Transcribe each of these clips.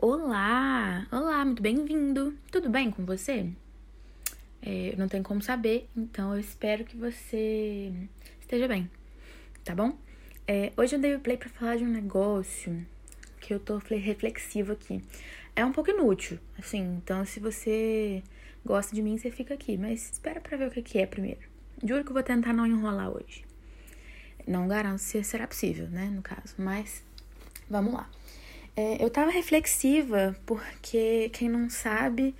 Olá! Olá, muito bem-vindo! Tudo bem com você? É, não tem como saber, então eu espero que você esteja bem, tá bom? É, hoje eu dei o play pra falar de um negócio que eu tô reflexiva aqui. É um pouco inútil, assim, então se você gosta de mim, você fica aqui, mas espera pra ver o que é primeiro. Juro que eu vou tentar não enrolar hoje. Não garanto se será possível, né, no caso, mas vamos lá. É, eu tava reflexiva porque, quem não sabe,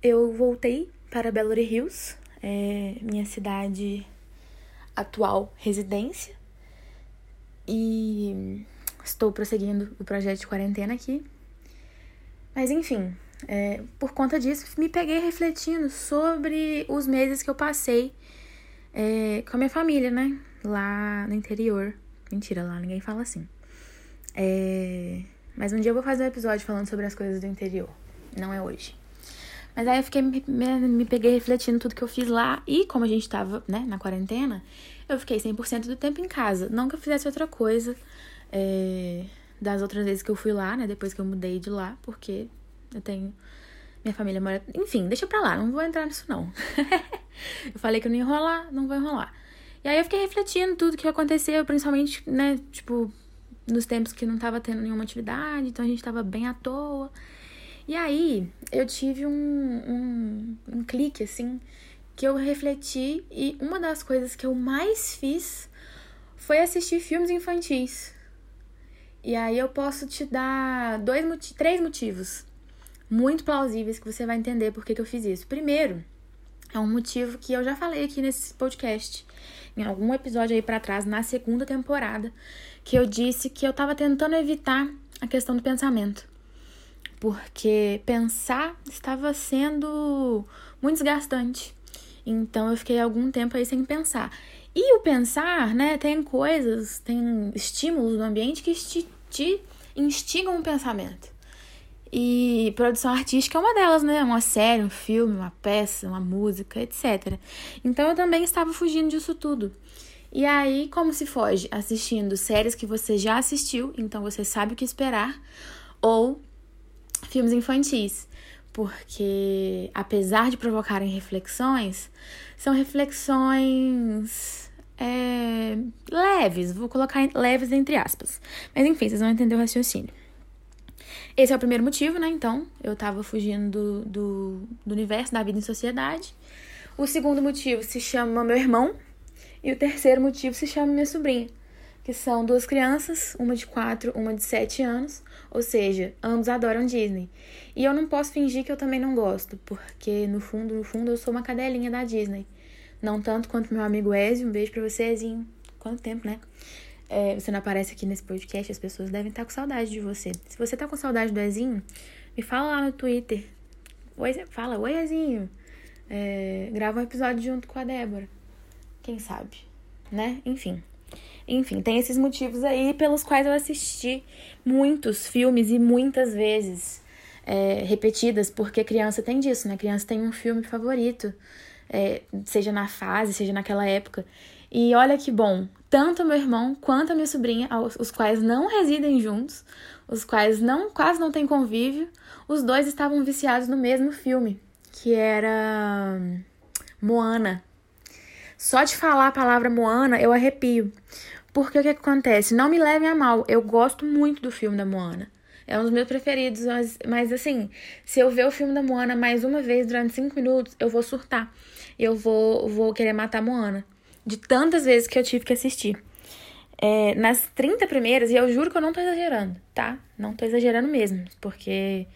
eu voltei para Belo Hills, é, minha cidade atual residência, e estou prosseguindo o projeto de quarentena aqui. Mas enfim, é, por conta disso, me peguei refletindo sobre os meses que eu passei é, com a minha família, né? Lá no interior. Mentira, lá ninguém fala assim. É, mas um dia eu vou fazer um episódio falando sobre as coisas do interior. Não é hoje. Mas aí eu fiquei, me, me peguei refletindo tudo que eu fiz lá. E como a gente tava, né, na quarentena, eu fiquei 100% do tempo em casa. Não que eu fizesse outra coisa é, das outras vezes que eu fui lá, né, depois que eu mudei de lá, porque eu tenho. Minha família mora. Enfim, deixa pra lá, não vou entrar nisso não. eu falei que eu não ia enrolar, não vou enrolar. E aí eu fiquei refletindo tudo que aconteceu, principalmente, né, tipo, nos tempos que não tava tendo nenhuma atividade, então a gente tava bem à toa. E aí eu tive um, um, um clique, assim, que eu refleti e uma das coisas que eu mais fiz foi assistir filmes infantis. E aí eu posso te dar dois, três motivos muito plausíveis que você vai entender por que, que eu fiz isso. Primeiro, é um motivo que eu já falei aqui nesse podcast, em algum episódio aí para trás, na segunda temporada, que eu disse que eu tava tentando evitar a questão do pensamento. Porque pensar estava sendo muito desgastante. Então eu fiquei algum tempo aí sem pensar. E o pensar, né, tem coisas, tem estímulos no ambiente que te, te instigam o pensamento. E produção artística é uma delas, né? Uma série, um filme, uma peça, uma música, etc. Então eu também estava fugindo disso tudo. E aí, como se foge? Assistindo séries que você já assistiu, então você sabe o que esperar, ou filmes infantis, porque apesar de provocarem reflexões, são reflexões é, leves, vou colocar leves entre aspas. Mas enfim, vocês vão entender o raciocínio. Esse é o primeiro motivo, né? Então, eu tava fugindo do, do, do universo, da vida em sociedade. O segundo motivo se chama meu irmão, e o terceiro motivo se chama minha sobrinha, que são duas crianças, uma de quatro, uma de sete anos, ou seja, ambos adoram Disney. E eu não posso fingir que eu também não gosto, porque no fundo, no fundo, eu sou uma cadelinha da Disney. Não tanto quanto meu amigo Ezio, um beijo pra você, Ezinho. Quanto tempo, né? É, você não aparece aqui nesse podcast, as pessoas devem estar com saudade de você. Se você tá com saudade do Ezinho, me fala lá no Twitter. Oi, fala, oi Ezinho. É, grava um episódio junto com a Débora. Quem sabe, né? Enfim. Enfim, tem esses motivos aí pelos quais eu assisti muitos filmes e muitas vezes é, repetidas, porque criança tem disso, né? Criança tem um filme favorito, é, seja na fase, seja naquela época. E olha que bom, tanto meu irmão quanto a minha sobrinha, os quais não residem juntos, os quais não quase não têm convívio, os dois estavam viciados no mesmo filme, que era Moana. Só de falar a palavra Moana, eu arrepio. Porque o que, que acontece? Não me levem a mal, eu gosto muito do filme da Moana. É um dos meus preferidos, mas, mas assim, se eu ver o filme da Moana mais uma vez durante cinco minutos, eu vou surtar. Eu vou, vou querer matar a Moana. De tantas vezes que eu tive que assistir. É, nas 30 primeiras, e eu juro que eu não tô exagerando, tá? Não tô exagerando mesmo, porque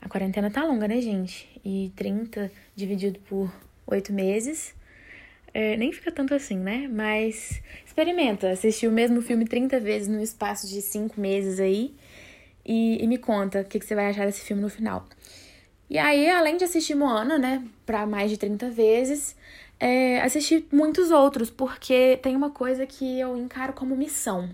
a quarentena tá longa, né, gente? E 30 dividido por 8 meses é, nem fica tanto assim, né? Mas experimenta assistir o mesmo filme 30 vezes no espaço de 5 meses aí e, e me conta o que, que você vai achar desse filme no final. E aí, além de assistir Moana, né, pra mais de 30 vezes, é, assisti muitos outros, porque tem uma coisa que eu encaro como missão.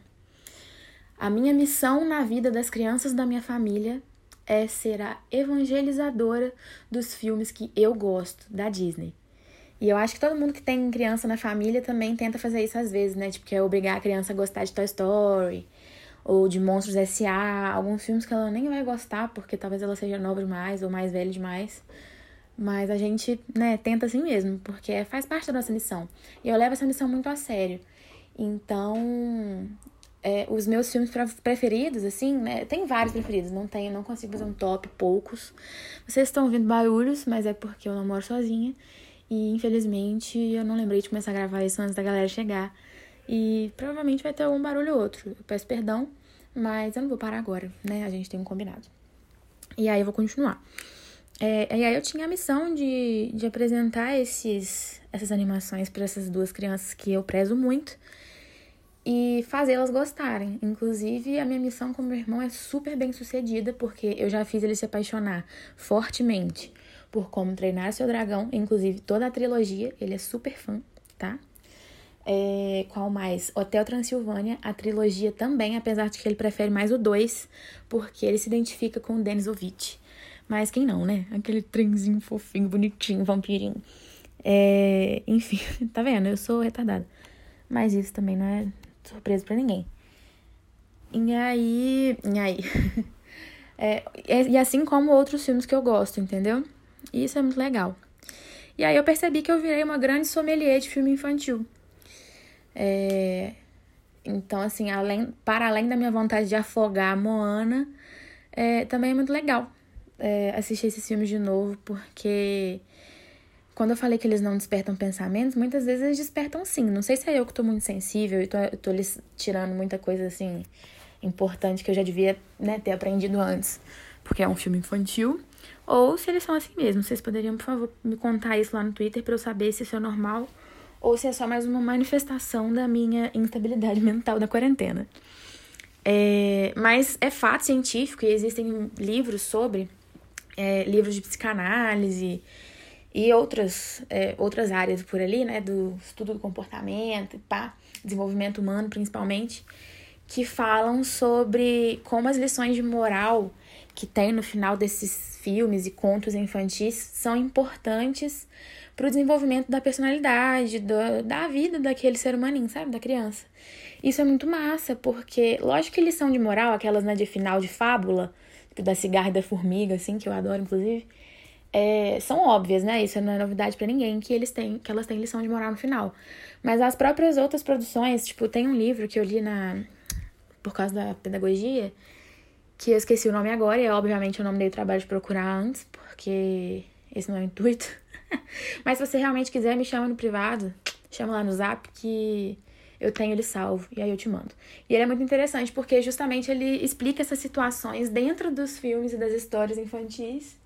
A minha missão na vida das crianças da minha família é ser a evangelizadora dos filmes que eu gosto, da Disney. E eu acho que todo mundo que tem criança na família também tenta fazer isso às vezes, né? Tipo, quer obrigar a criança a gostar de Toy Story, ou de Monstros S.A., alguns filmes que ela nem vai gostar, porque talvez ela seja nova demais ou mais velha demais. Mas a gente, né, tenta assim mesmo, porque faz parte da nossa missão. E eu levo essa missão muito a sério. Então, é, os meus filmes preferidos, assim, né? Tem vários preferidos, não tenho, não consigo fazer um top, poucos. Vocês estão ouvindo barulhos, mas é porque eu não moro sozinha. E infelizmente eu não lembrei de começar a gravar isso antes da galera chegar. E provavelmente vai ter algum barulho ou outro. Eu peço perdão, mas eu não vou parar agora, né? A gente tem um combinado. E aí eu vou continuar. É, e aí eu tinha a missão de, de apresentar esses, essas animações para essas duas crianças que eu prezo muito e fazê-las gostarem. Inclusive, a minha missão com meu irmão é super bem sucedida, porque eu já fiz ele se apaixonar fortemente por Como Treinar Seu Dragão, inclusive toda a trilogia, ele é super fã, tá? É, qual mais? Hotel Transilvânia, a trilogia também, apesar de que ele prefere mais o 2, porque ele se identifica com o Denis Ovitch. Mas quem não, né? Aquele trenzinho fofinho, bonitinho, vampirinho. É, enfim, tá vendo? Eu sou retardada. Mas isso também não é surpresa para ninguém. E aí. E aí. é, e assim como outros filmes que eu gosto, entendeu? E isso é muito legal. E aí eu percebi que eu virei uma grande sommelier de filme infantil. É, então, assim, além, para além da minha vontade de afogar a Moana, é, também é muito legal é, assistir esses filmes de novo, porque quando eu falei que eles não despertam pensamentos, muitas vezes eles despertam sim. Não sei se é eu que tô muito sensível e tô, tô lhes tirando muita coisa assim importante que eu já devia né, ter aprendido antes, porque é um filme infantil. Ou se eles são assim mesmo. Vocês poderiam, por favor, me contar isso lá no Twitter para eu saber se isso é normal ou se é só mais uma manifestação da minha instabilidade mental da quarentena. É, mas é fato científico e existem livros sobre é, livros de psicanálise e outras, é, outras áreas por ali, né, do estudo do comportamento, pá, desenvolvimento humano principalmente, que falam sobre como as lições de moral que tem no final desses filmes e contos infantis são importantes para o desenvolvimento da personalidade, do, da vida daquele ser humaninho, sabe? Da criança. Isso é muito massa, porque, lógico que lição de moral, aquelas né, de final de fábula, da cigarra e da formiga, assim, que eu adoro, inclusive, é, são óbvias, né? Isso não é novidade para ninguém que eles têm, que elas têm lição de moral no final. Mas as próprias outras produções, tipo, tem um livro que eu li na por causa da pedagogia, que eu esqueci o nome agora, e obviamente eu não me dei o trabalho de procurar antes, porque esse não é o intuito. Mas se você realmente quiser, me chama no privado, chama lá no zap que eu tenho ele salvo e aí eu te mando. E ele é muito interessante porque justamente ele explica essas situações dentro dos filmes e das histórias infantis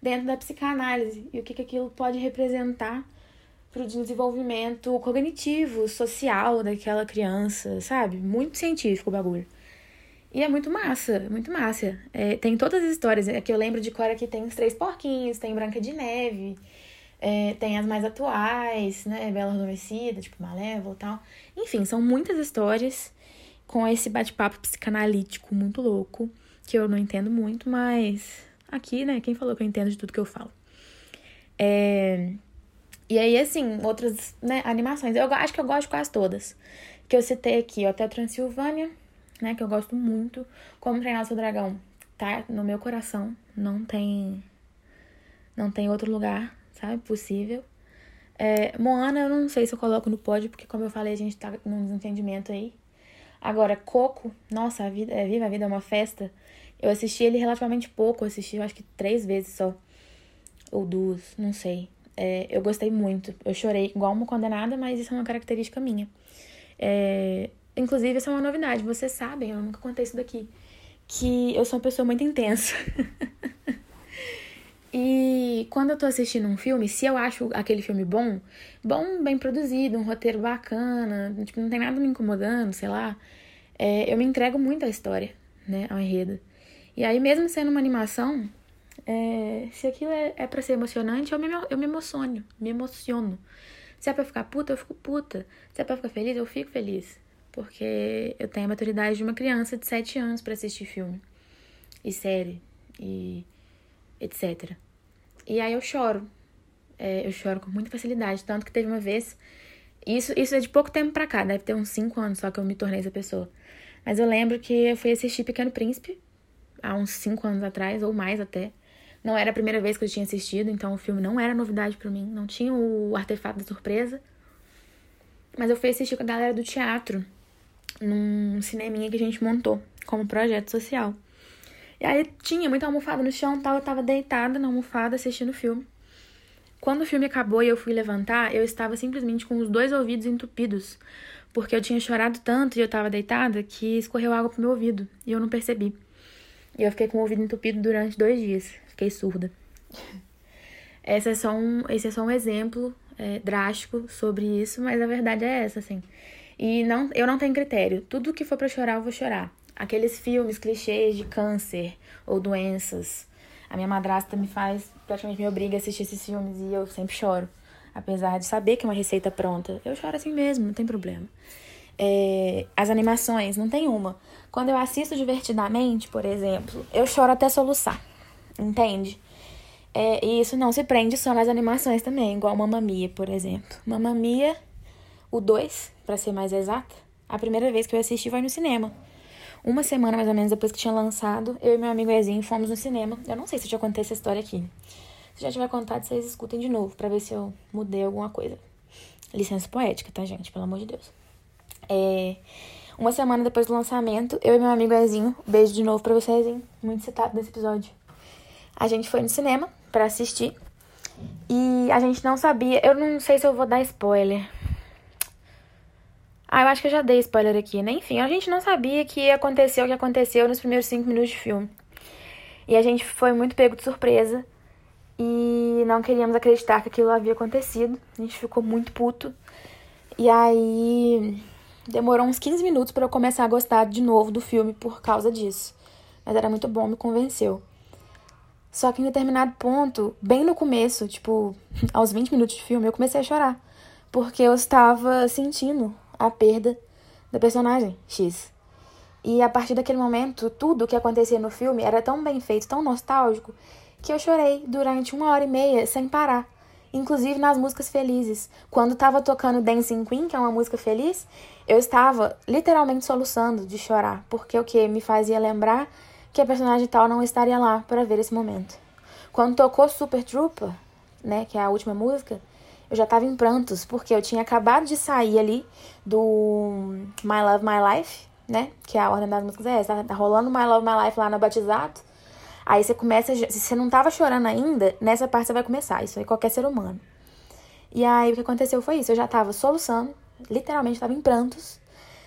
dentro da psicanálise e o que, que aquilo pode representar para o desenvolvimento cognitivo, social daquela criança, sabe? Muito científico o bagulho. E é muito massa, muito massa. É, tem todas as histórias. É que eu lembro de Cora que tem os Três Porquinhos, tem Branca de Neve, é, tem as mais atuais, né? Bela Adormecida, tipo Malévola e tal. Enfim, são muitas histórias com esse bate-papo psicanalítico muito louco, que eu não entendo muito, mas Aqui, né? Quem falou que eu entendo de tudo que eu falo? É... E aí, assim, outras né, animações. Eu acho que eu gosto de quase todas. Que eu citei aqui, ó, até Transilvânia, né? Que eu gosto muito. Como Treinar Seu Dragão. Tá no meu coração. Não tem. Não tem outro lugar, sabe? Possível. É, Moana, eu não sei se eu coloco no pódio, porque, como eu falei, a gente tá num desentendimento aí. Agora, Coco, nossa, a vida, é, Viva a Vida é uma festa. Eu assisti ele relativamente pouco, eu assisti eu acho que três vezes só. Ou duas, não sei. É, eu gostei muito. Eu chorei igual uma condenada, mas isso é uma característica minha. É, inclusive, isso é uma novidade. Vocês sabem, eu nunca contei isso daqui. Que eu sou uma pessoa muito intensa. e quando eu tô assistindo um filme, se eu acho aquele filme bom, bom, bem produzido, um roteiro bacana, tipo, não tem nada me incomodando, sei lá, é, eu me entrego muito à história, né, ao enredo. E aí, mesmo sendo uma animação, é, se aquilo é, é para ser emocionante, eu me, eu me emociono, me emociono. Se é pra ficar puta, eu fico puta. Se é pra ficar feliz, eu fico feliz. Porque eu tenho a maturidade de uma criança de 7 anos para assistir filme e série e etc. E aí eu choro. É, eu choro com muita facilidade. Tanto que teve uma vez. Isso, isso é de pouco tempo pra cá, deve ter uns 5 anos só que eu me tornei essa pessoa. Mas eu lembro que eu fui assistir Pequeno Príncipe há uns 5 anos atrás, ou mais até. Não era a primeira vez que eu tinha assistido, então o filme não era novidade para mim, não tinha o artefato da surpresa. Mas eu fui assistir com a galera do teatro, num cineminha que a gente montou como projeto social. E aí tinha muita almofada no chão, tal, eu tava deitada na almofada assistindo o filme. Quando o filme acabou e eu fui levantar, eu estava simplesmente com os dois ouvidos entupidos, porque eu tinha chorado tanto e eu tava deitada que escorreu água pro meu ouvido e eu não percebi. E eu fiquei com o ouvido entupido durante dois dias, fiquei surda. Esse é só um, esse é só um exemplo é, drástico sobre isso, mas a verdade é essa, assim. E não, eu não tenho critério. Tudo que for para chorar, eu vou chorar. Aqueles filmes clichês de câncer ou doenças. A minha madrasta me faz, praticamente me obriga a assistir esses filmes e eu sempre choro. Apesar de saber que é uma receita pronta. Eu choro assim mesmo, não tem problema. É, as animações, não tem uma. Quando eu assisto divertidamente, por exemplo, eu choro até soluçar. Entende? É, e isso não se prende só nas animações também, igual Mamma Mia, por exemplo. Mamma Mia, o 2, para ser mais exata, a primeira vez que eu assisti foi no cinema. Uma semana mais ou menos depois que tinha lançado, eu e meu amigo Ezinho fomos no cinema. Eu não sei se eu já contei essa história aqui. Se já tiver contado, vocês escutem de novo para ver se eu mudei alguma coisa. Licença poética, tá, gente? Pelo amor de Deus. É, uma semana depois do lançamento, eu e meu amigo Ezinho, beijo de novo pra você, Ezinho, muito citado nesse episódio. A gente foi no cinema para assistir e a gente não sabia. Eu não sei se eu vou dar spoiler, ah, eu acho que eu já dei spoiler aqui, né? Enfim, a gente não sabia que aconteceu o que aconteceu nos primeiros cinco minutos de filme. E a gente foi muito pego de surpresa e não queríamos acreditar que aquilo havia acontecido. A gente ficou muito puto. E aí demorou uns 15 minutos para eu começar a gostar de novo do filme por causa disso. Mas era muito bom, me convenceu. Só que em determinado ponto, bem no começo, tipo, aos 20 minutos de filme, eu comecei a chorar. Porque eu estava sentindo a perda da personagem X. E a partir daquele momento, tudo o que acontecia no filme era tão bem feito, tão nostálgico, que eu chorei durante uma hora e meia sem parar. Inclusive nas músicas felizes. Quando tava tocando Dancing Queen, que é uma música feliz, eu estava literalmente soluçando de chorar, porque o que me fazia lembrar que a personagem tal não estaria lá para ver esse momento. Quando tocou Super Trooper, né, que é a última música, eu já tava em prantos, porque eu tinha acabado de sair ali do My Love My Life, né? Que é a ordem das músicas é essa. Tá rolando My Love My Life lá no batizado. Aí você começa. Se você não tava chorando ainda, nessa parte você vai começar. Isso aí qualquer ser humano. E aí o que aconteceu foi isso. Eu já tava soluçando, literalmente tava em prantos.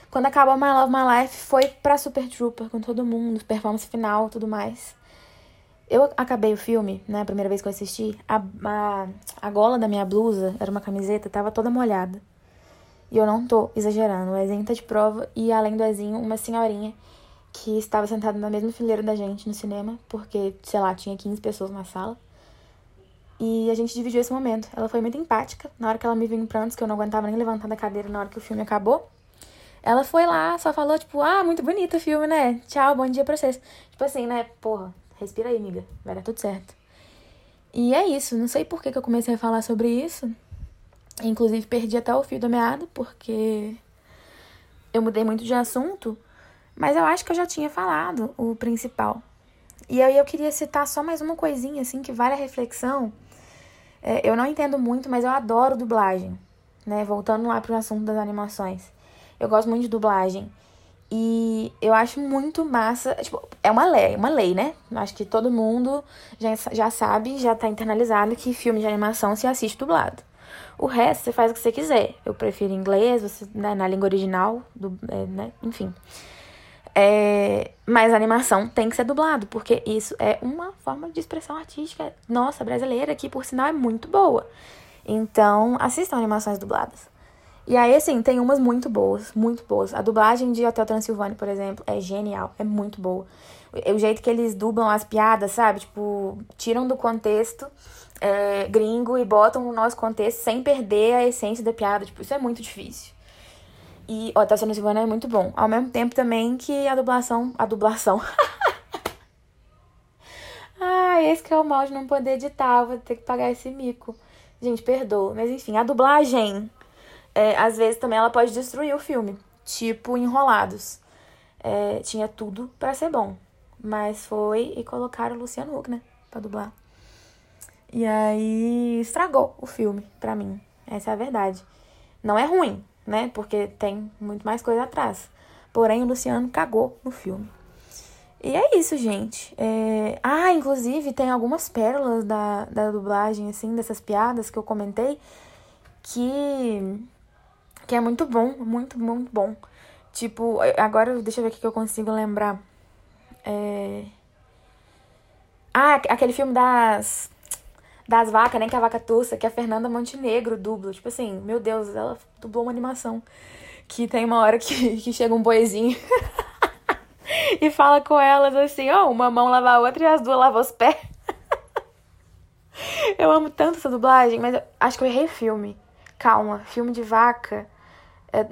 Quando acabou My Love My Life, foi pra Super Trooper com todo mundo, performance final tudo mais. Eu acabei o filme, né? A primeira vez que eu assisti, a, a, a gola da minha blusa, era uma camiseta, tava toda molhada. E eu não tô exagerando. O Ezinho tá de prova e, além do Ezinho, uma senhorinha que estava sentada na mesma fileira da gente no cinema, porque, sei lá, tinha 15 pessoas na sala. E a gente dividiu esse momento. Ela foi muito empática. Na hora que ela me viu em prantos, que eu não aguentava nem levantar da cadeira na hora que o filme acabou. Ela foi lá, só falou, tipo, ah, muito bonito o filme, né? Tchau, bom dia pra vocês. Tipo assim, né? Porra, Respira aí, amiga. Vai dar tudo certo. E é isso. Não sei por que, que eu comecei a falar sobre isso. Inclusive, perdi até o fio da meada, porque eu mudei muito de assunto. Mas eu acho que eu já tinha falado o principal. E aí eu queria citar só mais uma coisinha, assim, que vale a reflexão. É, eu não entendo muito, mas eu adoro dublagem. Né? Voltando lá pro assunto das animações. Eu gosto muito de dublagem. E eu acho muito massa. Tipo, é uma lei, uma lei, né? Acho que todo mundo já, já sabe, já tá internalizado que filme de animação se assiste dublado. O resto você faz o que você quiser. Eu prefiro inglês, você, né, na língua original, do, é, né? enfim. É, mas a animação tem que ser dublado, porque isso é uma forma de expressão artística, nossa, brasileira, que por sinal é muito boa. Então, assistam animações dubladas. E aí, assim, tem umas muito boas, muito boas. A dublagem de Hotel Transilvânia, por exemplo, é genial, é muito boa. O jeito que eles dublam as piadas, sabe? Tipo, tiram do contexto é, gringo e botam no nosso contexto sem perder a essência da piada. Tipo, isso é muito difícil. E Hotel Transilvânia é muito bom. Ao mesmo tempo também que a dublação... A dublação... ah, esse que é o mal de não poder editar. Vou ter que pagar esse mico. Gente, perdoa. Mas enfim, a dublagem é, às vezes também ela pode destruir o filme, tipo Enrolados. é, tinha tudo para ser bom. Mas foi e colocaram o Luciano Huck, né? Pra dublar. E aí estragou o filme pra mim. Essa é a verdade. Não é ruim, né? Porque tem muito mais coisa atrás. Porém, o Luciano cagou no filme. E é isso, gente. É... Ah, inclusive, tem algumas pérolas da, da dublagem, assim, dessas piadas que eu comentei, que, que é muito bom, muito, muito bom. Tipo, agora deixa eu ver o que eu consigo lembrar. É... Ah, aquele filme das. Das vacas, né? Que a vaca tussa, que a Fernanda Montenegro dubla. Tipo assim, meu Deus, ela dublou uma animação. Que tem uma hora que, que chega um boizinho e fala com elas assim: ó, oh, uma mão lava a outra e as duas lavam os pés. eu amo tanto essa dublagem, mas acho que eu errei filme. Calma, filme de vaca. É...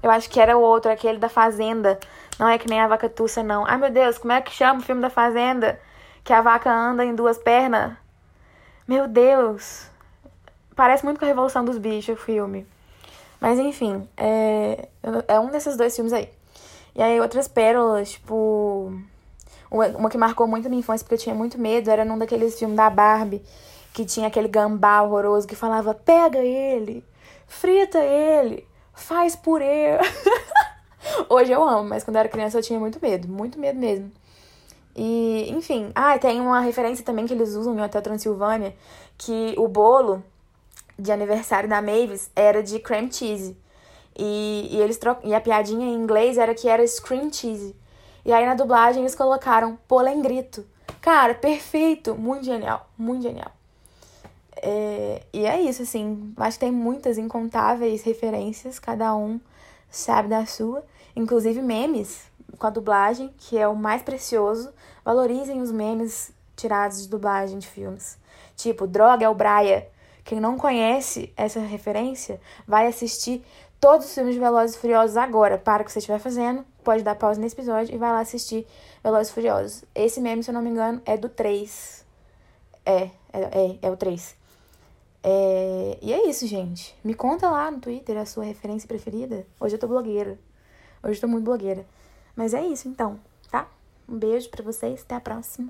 Eu acho que era o outro, aquele da Fazenda. Não é que nem a vaca tussa, não. Ai, meu Deus, como é que chama o filme da Fazenda? Que a vaca anda em duas pernas? Meu Deus. Parece muito com a Revolução dos Bichos, o filme. Mas enfim, é, é um desses dois filmes aí. E aí outras pérolas, tipo. Uma que marcou muito a minha infância, porque eu tinha muito medo, era num daqueles filmes da Barbie, que tinha aquele gambá horroroso que falava: pega ele, frita ele, faz purê. Hoje eu amo, mas quando eu era criança eu tinha muito medo, muito medo mesmo. E, enfim, ah, tem uma referência também que eles usam em Hotel Transilvânia, que o bolo de aniversário da Mavis era de cream cheese. E, e, eles tro... e a piadinha em inglês era que era scream cheese. E aí na dublagem eles colocaram polengrito. Cara, perfeito! Muito genial, muito genial. É, e é isso, assim. Acho que tem muitas incontáveis referências, cada um sabe da sua. Inclusive memes com a dublagem, que é o mais precioso. Valorizem os memes tirados de dublagem de filmes. Tipo, droga é o Braia. Quem não conhece essa referência, vai assistir todos os filmes de Velozes e Furiosos agora. Para o que você estiver fazendo, pode dar pausa nesse episódio e vai lá assistir Velozes e Furiosos. Esse meme, se eu não me engano, é do 3. É, é, é, é o 3. É, e é isso, gente. Me conta lá no Twitter a sua referência preferida. Hoje eu tô blogueira. Hoje eu tô muito blogueira. Mas é isso então, tá? Um beijo para vocês, até a próxima.